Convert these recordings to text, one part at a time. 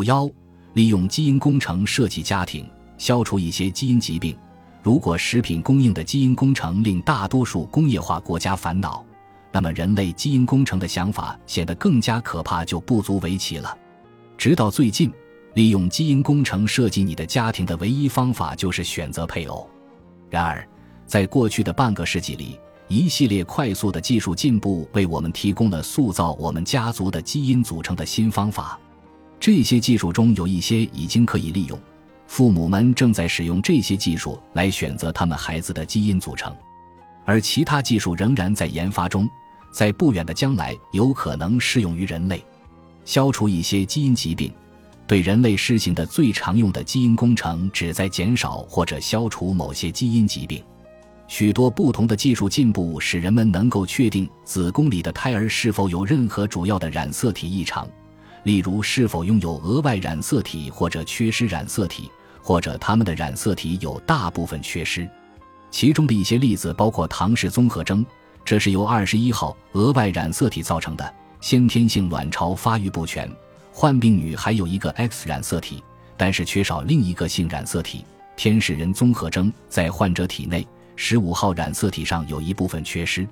五幺，利用基因工程设计家庭，消除一些基因疾病。如果食品供应的基因工程令大多数工业化国家烦恼，那么人类基因工程的想法显得更加可怕，就不足为奇了。直到最近，利用基因工程设计你的家庭的唯一方法就是选择配偶。然而，在过去的半个世纪里，一系列快速的技术进步为我们提供了塑造我们家族的基因组成的新方法。这些技术中有一些已经可以利用。父母们正在使用这些技术来选择他们孩子的基因组成，而其他技术仍然在研发中，在不远的将来有可能适用于人类，消除一些基因疾病。对人类施行的最常用的基因工程旨在减少或者消除某些基因疾病。许多不同的技术进步使人们能够确定子宫里的胎儿是否有任何主要的染色体异常，例如是否拥有额外染色体或者缺失染色体。或者他们的染色体有大部分缺失，其中的一些例子包括唐氏综合征，这是由二十一号额外染色体造成的；先天性卵巢发育不全，患病女还有一个 X 染色体，但是缺少另一个性染色体；天使人综合征在患者体内十五号染色体上有一部分缺失。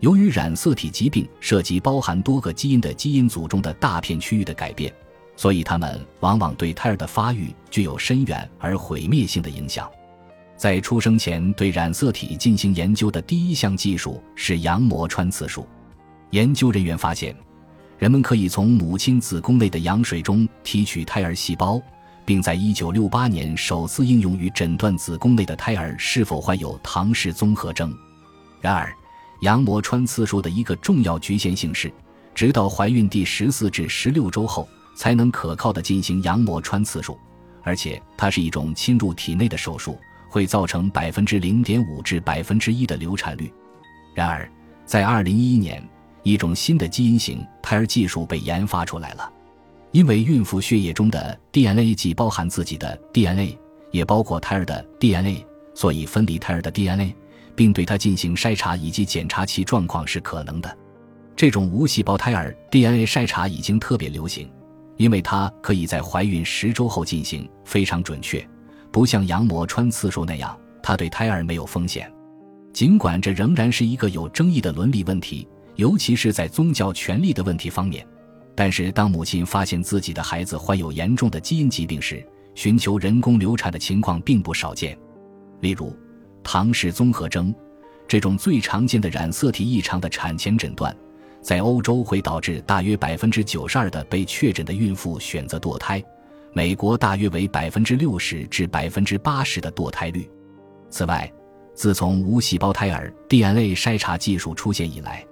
由于染色体疾病涉及包含多个基因的基因组中的大片区域的改变。所以，他们往往对胎儿的发育具有深远而毁灭性的影响。在出生前对染色体进行研究的第一项技术是羊膜穿刺术。研究人员发现，人们可以从母亲子宫内的羊水中提取胎儿细胞，并在1968年首次应用于诊断子宫内的胎儿是否患有唐氏综合征。然而，羊膜穿刺术的一个重要局限性是，直到怀孕第十四至十六周后。才能可靠的进行羊膜穿刺术，而且它是一种侵入体内的手术，会造成百分之零点五至百分之一的流产率。然而，在二零一一年，一种新的基因型胎儿技术被研发出来了。因为孕妇血液中的 DNA 既包含自己的 DNA，也包括胎儿的 DNA，所以分离胎儿的 DNA，并对它进行筛查以及检查其状况是可能的。这种无细胞胎儿 DNA 筛查已经特别流行。因为它可以在怀孕十周后进行，非常准确，不像羊膜穿刺术那样，它对胎儿没有风险。尽管这仍然是一个有争议的伦理问题，尤其是在宗教权利的问题方面。但是，当母亲发现自己的孩子患有严重的基因疾病时，寻求人工流产的情况并不少见。例如，唐氏综合征，这种最常见的染色体异常的产前诊断。在欧洲会导致大约百分之九十二的被确诊的孕妇选择堕胎，美国大约为百分之六十至百分之八十的堕胎率。此外，自从无细胞胎儿 DNA 筛查技术出现以来，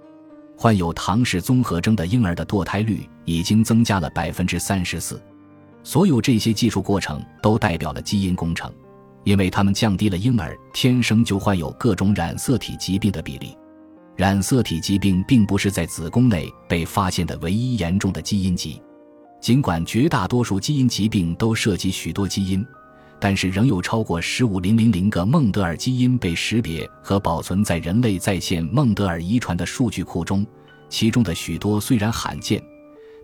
患有唐氏综合征的婴儿的堕胎率已经增加了百分之三十四。所有这些技术过程都代表了基因工程，因为它们降低了婴儿天生就患有各种染色体疾病的比例。染色体疾病并不是在子宫内被发现的唯一严重的基因疾，尽管绝大多数基因疾病都涉及许多基因，但是仍有超过十五零零零个孟德尔基因被识别和保存在人类在线孟德尔遗传的数据库中。其中的许多虽然罕见，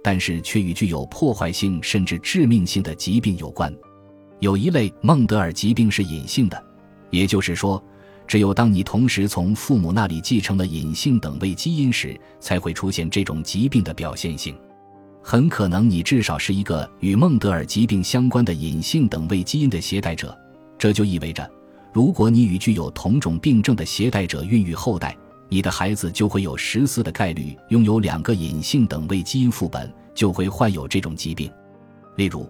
但是却与具有破坏性甚至致命性的疾病有关。有一类孟德尔疾病是隐性的，也就是说。只有当你同时从父母那里继承了隐性等位基因时，才会出现这种疾病的表现性。很可能你至少是一个与孟德尔疾病相关的隐性等位基因的携带者。这就意味着，如果你与具有同种病症的携带者孕育后代，你的孩子就会有十四的概率拥有两个隐性等位基因副本，就会患有这种疾病。例如。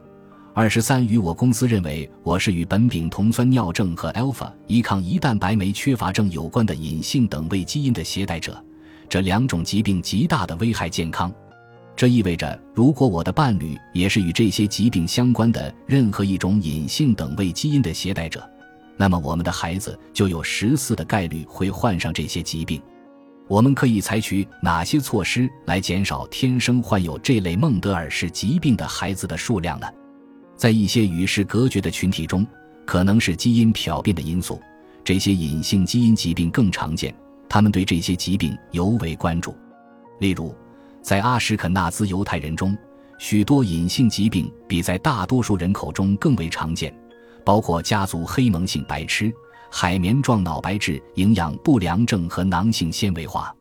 二十三与我公司认为我是与苯丙酮酸尿症和 alpha 一抗胰蛋白酶缺乏症有关的隐性等位基因的携带者，这两种疾病极大的危害健康。这意味着，如果我的伴侣也是与这些疾病相关的任何一种隐性等位基因的携带者，那么我们的孩子就有十四的概率会患上这些疾病。我们可以采取哪些措施来减少天生患有这类孟德尔氏疾病的孩子的数量呢？在一些与世隔绝的群体中，可能是基因漂变的因素，这些隐性基因疾病更常见。他们对这些疾病尤为关注。例如，在阿什肯纳兹犹太人中，许多隐性疾病比在大多数人口中更为常见，包括家族黑蒙性白痴、海绵状脑白质、营养不良症和囊性纤维化。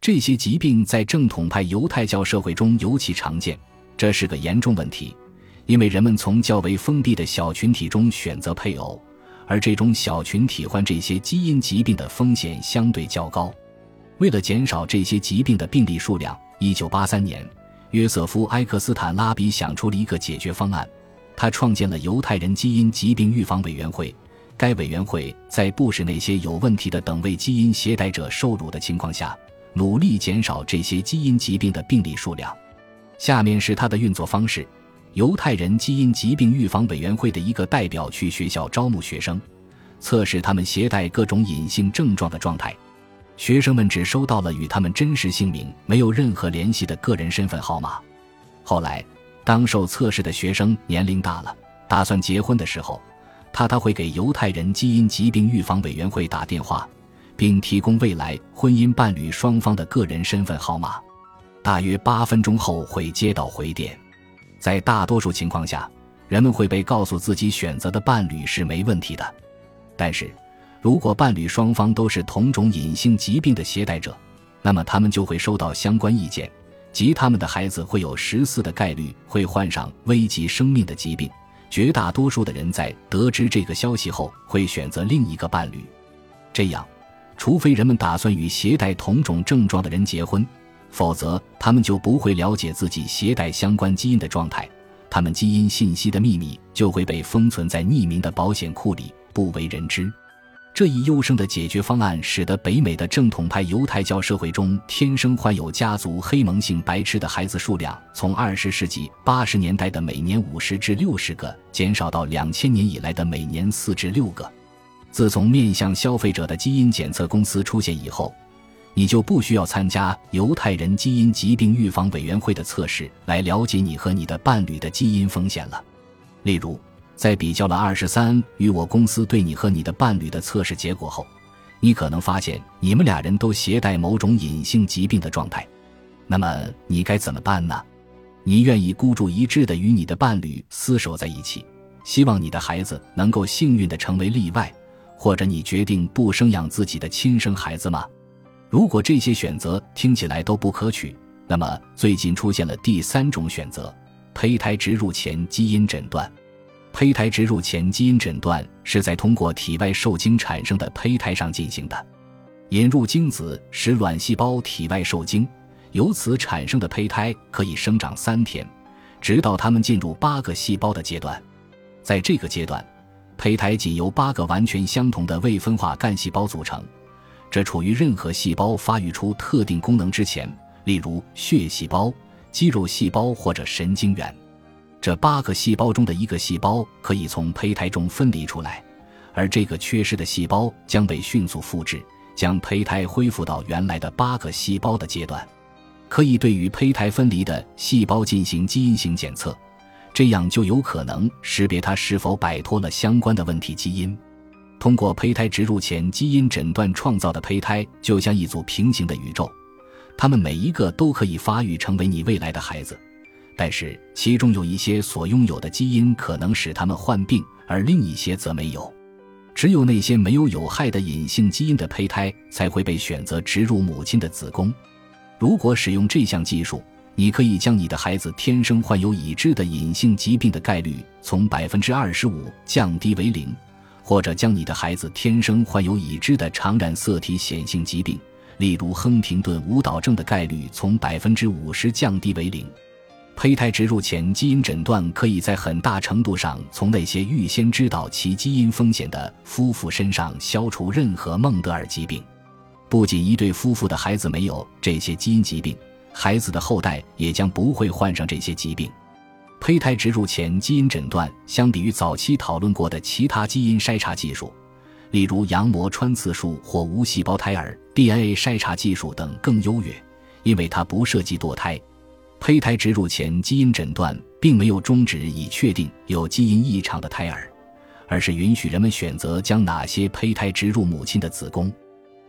这些疾病在正统派犹太教社会中尤其常见，这是个严重问题，因为人们从较为封闭的小群体中选择配偶，而这种小群体患这些基因疾病的风险相对较高。为了减少这些疾病的病例数量，一九八三年，约瑟夫·埃克斯坦拉比想出了一个解决方案。他创建了犹太人基因疾病预防委员会。该委员会在不使那些有问题的等位基因携带者受辱的情况下，努力减少这些基因疾病的病例数量。下面是他的运作方式：犹太人基因疾病预防委员会的一个代表去学校招募学生，测试他们携带各种隐性症状的状态。学生们只收到了与他们真实姓名没有任何联系的个人身份号码。后来，当受测试的学生年龄大了，打算结婚的时候，他他会给犹太人基因疾病预防委员会打电话，并提供未来婚姻伴侣双方的个人身份号码。大约八分钟后会接到回电。在大多数情况下，人们会被告诉自己选择的伴侣是没问题的，但是。如果伴侣双方都是同种隐性疾病的携带者，那么他们就会收到相关意见，即他们的孩子会有十四的概率会患上危及生命的疾病。绝大多数的人在得知这个消息后会选择另一个伴侣。这样，除非人们打算与携带同种症状的人结婚，否则他们就不会了解自己携带相关基因的状态，他们基因信息的秘密就会被封存在匿名的保险库里，不为人知。这一优胜的解决方案，使得北美的正统派犹太教社会中天生患有家族黑蒙性白痴的孩子数量，从二十世纪八十年代的每年五十至六十个，减少到两千年以来的每年四至六个。自从面向消费者的基因检测公司出现以后，你就不需要参加犹太人基因疾病预防委员会的测试来了解你和你的伴侣的基因风险了。例如。在比较了二十三与我公司对你和你的伴侣的测试结果后，你可能发现你们俩人都携带某种隐性疾病的状态。那么你该怎么办呢？你愿意孤注一掷的与你的伴侣厮守在一起，希望你的孩子能够幸运的成为例外，或者你决定不生养自己的亲生孩子吗？如果这些选择听起来都不可取，那么最近出现了第三种选择：胚胎植入前基因诊断。胚胎植入前基因诊断是在通过体外受精产生的胚胎上进行的。引入精子使卵细胞体外受精，由此产生的胚胎可以生长三天，直到它们进入八个细胞的阶段。在这个阶段，胚胎仅由八个完全相同的未分化干细胞组成，这处于任何细胞发育出特定功能之前，例如血细胞、肌肉细胞或者神经元。这八个细胞中的一个细胞可以从胚胎中分离出来，而这个缺失的细胞将被迅速复制，将胚胎恢复到原来的八个细胞的阶段。可以对于胚胎分离的细胞进行基因型检测，这样就有可能识别它是否摆脱了相关的问题基因。通过胚胎植入前基因诊断创造的胚胎，就像一组平行的宇宙，它们每一个都可以发育成为你未来的孩子。但是其中有一些所拥有的基因可能使他们患病，而另一些则没有。只有那些没有有害的隐性基因的胚胎才会被选择植入母亲的子宫。如果使用这项技术，你可以将你的孩子天生患有已知的隐性疾病的概率从百分之二十五降低为零，或者将你的孩子天生患有已知的常染色体显性疾病，例如亨廷顿舞蹈症的概率从百分之五十降低为零。胚胎植入前基因诊断可以在很大程度上从那些预先知道其基因风险的夫妇身上消除任何孟德尔疾病。不仅一对夫妇的孩子没有这些基因疾病，孩子的后代也将不会患上这些疾病。胚胎植入前基因诊断相比于早期讨论过的其他基因筛查技术，例如羊膜穿刺术或无细胞胎儿 DNA 筛查技术等更优越，因为它不涉及堕胎。胚胎植入前基因诊断并没有终止以确定有基因异常的胎儿，而是允许人们选择将哪些胚胎植入母亲的子宫。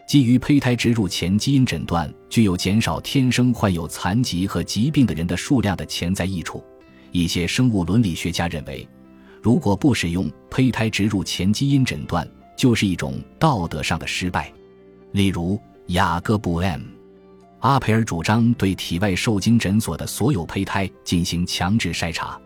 基于胚胎植入前基因诊断具有减少天生患有残疾和疾病的人的数量的潜在益处。一些生物伦理学家认为，如果不使用胚胎植入前基因诊断，就是一种道德上的失败。例如，雅各布 ·M· 阿培尔主张对体外受精诊所的所有胚胎进行强制筛查。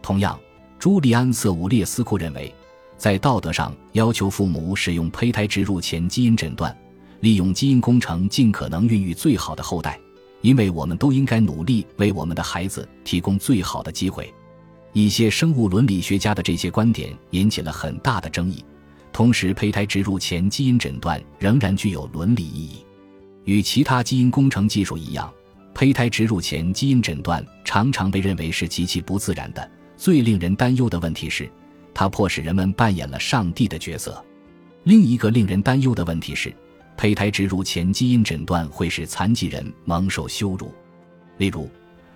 同样，朱利安·瑟伍列斯库认为，在道德上要求父母使用胚胎植入前基因诊断。利用基因工程尽可能孕育最好的后代，因为我们都应该努力为我们的孩子提供最好的机会。一些生物伦理学家的这些观点引起了很大的争议。同时，胚胎植入前基因诊断仍然具有伦理意义。与其他基因工程技术一样，胚胎植入前基因诊断常常被认为是极其不自然的。最令人担忧的问题是，它迫使人们扮演了上帝的角色。另一个令人担忧的问题是。胚胎植入前基因诊断会使残疾人蒙受羞辱。例如，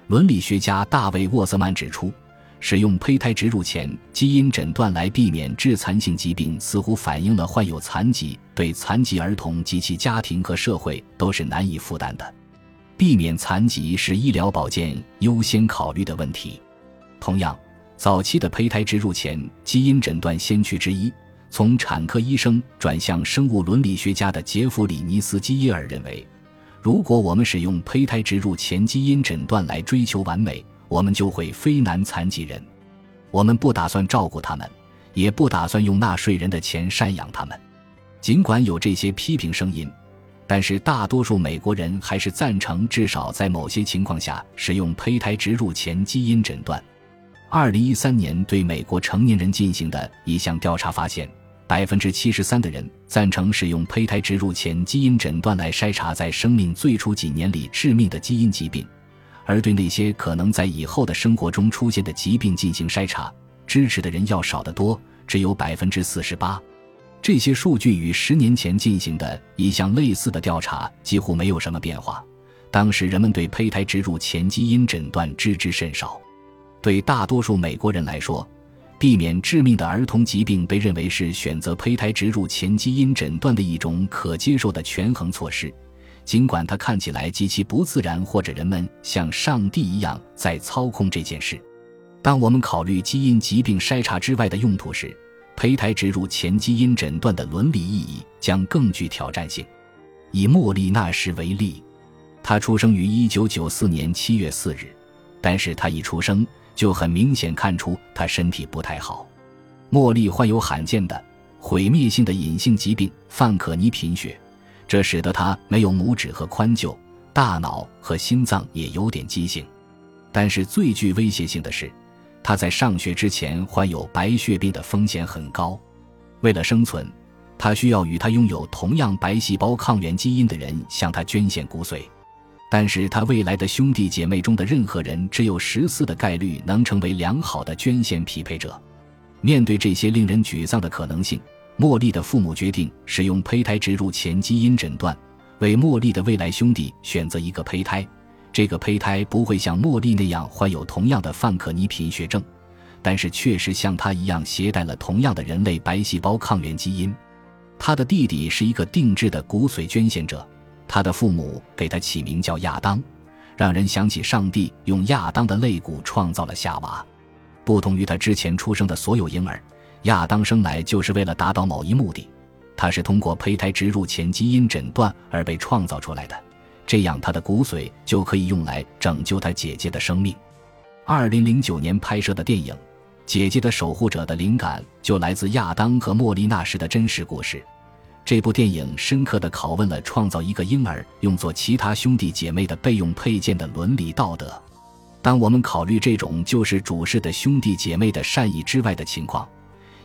伦理学家大卫·沃瑟曼指出，使用胚胎植入前基因诊断来避免致残性疾病，似乎反映了患有残疾对残疾儿童及其家庭和社会都是难以负担的。避免残疾是医疗保健优先考虑的问题。同样，早期的胚胎植入前基因诊断先驱之一。从产科医生转向生物伦理学家的杰弗里·尼斯基耶尔认为，如果我们使用胚胎植入前基因诊断来追求完美，我们就会非难残疾人。我们不打算照顾他们，也不打算用纳税人的钱赡养他们。尽管有这些批评声音，但是大多数美国人还是赞成至少在某些情况下使用胚胎植入前基因诊断。二零一三年对美国成年人进行的一项调查发现。百分之七十三的人赞成使用胚胎植入前基因诊断来筛查在生命最初几年里致命的基因疾病，而对那些可能在以后的生活中出现的疾病进行筛查，支持的人要少得多，只有百分之四十八。这些数据与十年前进行的一项类似的调查几乎没有什么变化。当时人们对胚胎植入前基因诊断知之甚少。对大多数美国人来说，避免致命的儿童疾病被认为是选择胚胎植入前基因诊断的一种可接受的权衡措施，尽管它看起来极其不自然，或者人们像上帝一样在操控这件事。当我们考虑基因疾病筛查之外的用途时，胚胎植入前基因诊断的伦理意义将更具挑战性。以莫莉纳什为例，他出生于1994年7月4日，但是他一出生。就很明显看出他身体不太好。茉莉患有罕见的毁灭性的隐性疾病范可尼贫血，这使得他没有拇指和髋臼，大脑和心脏也有点畸形。但是最具威胁性的是，他在上学之前患有白血病的风险很高。为了生存，他需要与他拥有同样白细胞抗原基因的人向他捐献骨髓。但是他未来的兄弟姐妹中的任何人只有十四的概率能成为良好的捐献匹配者。面对这些令人沮丧的可能性，茉莉的父母决定使用胚胎植入前基因诊断，为茉莉的未来兄弟选择一个胚胎。这个胚胎不会像茉莉那样患有同样的范可尼贫血症，但是确实像他一样携带了同样的人类白细胞抗原基因。他的弟弟是一个定制的骨髓捐献者。他的父母给他起名叫亚当，让人想起上帝用亚当的肋骨创造了夏娃。不同于他之前出生的所有婴儿，亚当生来就是为了达到某一目的。他是通过胚胎植入前基因诊断而被创造出来的，这样他的骨髓就可以用来拯救他姐姐的生命。二零零九年拍摄的电影《姐姐的守护者》的灵感就来自亚当和莫莉娜时的真实故事。这部电影深刻地拷问了创造一个婴儿用作其他兄弟姐妹的备用配件的伦理道德。当我们考虑这种救世主式的兄弟姐妹的善意之外的情况，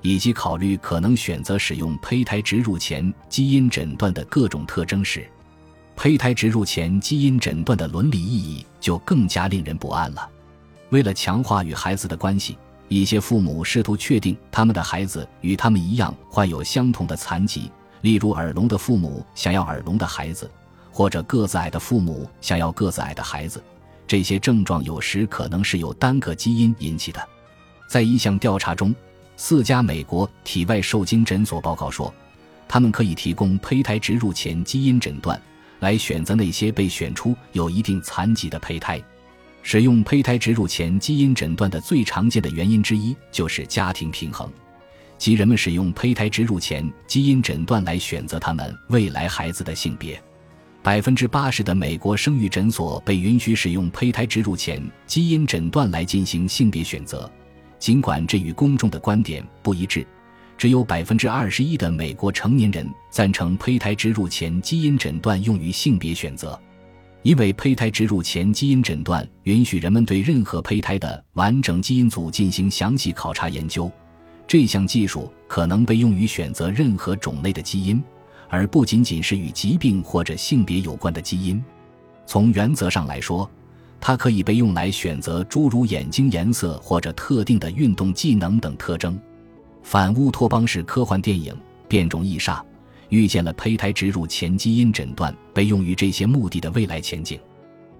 以及考虑可能选择使用胚胎植入前基因诊断的各种特征时，胚胎植入前基因诊断的伦理意义就更加令人不安了。为了强化与孩子的关系，一些父母试图确定他们的孩子与他们一样患有相同的残疾。例如，耳聋的父母想要耳聋的孩子，或者个子矮的父母想要个子矮的孩子。这些症状有时可能是由单个基因引起的。在一项调查中，四家美国体外受精诊所报告说，他们可以提供胚胎植入前基因诊断，来选择那些被选出有一定残疾的胚胎。使用胚胎植入前基因诊断的最常见的原因之一就是家庭平衡，即人们使用胚胎植入前基因诊断来选择他们未来孩子的性别。百分之八十的美国生育诊所被允许使用胚胎植入前基因诊断来进行性别选择，尽管这与公众的观点不一致。只有百分之二十一的美国成年人赞成胚胎植入前基因诊断用于性别选择，因为胚胎植入前基因诊断允许人们对任何胚胎的完整基因组进行详细考察研究。这项技术可能被用于选择任何种类的基因，而不仅仅是与疾病或者性别有关的基因。从原则上来说，它可以被用来选择诸如眼睛颜色或者特定的运动技能等特征。反乌托邦式科幻电影《变种异煞》预见了胚胎植入前基因诊断被用于这些目的的未来前景，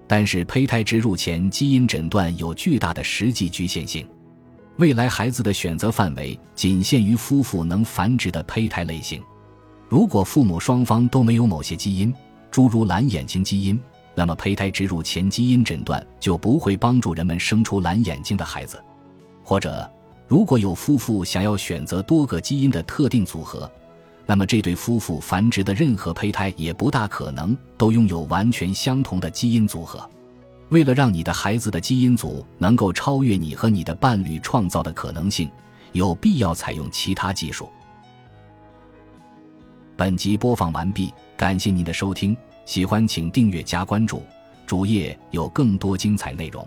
但是胚胎植入前基因诊断有巨大的实际局限性。未来孩子的选择范围仅限于夫妇能繁殖的胚胎类型。如果父母双方都没有某些基因，诸如蓝眼睛基因，那么胚胎植入前基因诊断就不会帮助人们生出蓝眼睛的孩子，或者。如果有夫妇想要选择多个基因的特定组合，那么这对夫妇繁殖的任何胚胎也不大可能都拥有完全相同的基因组合。为了让你的孩子的基因组能够超越你和你的伴侣创造的可能性，有必要采用其他技术。本集播放完毕，感谢您的收听，喜欢请订阅加关注，主页有更多精彩内容。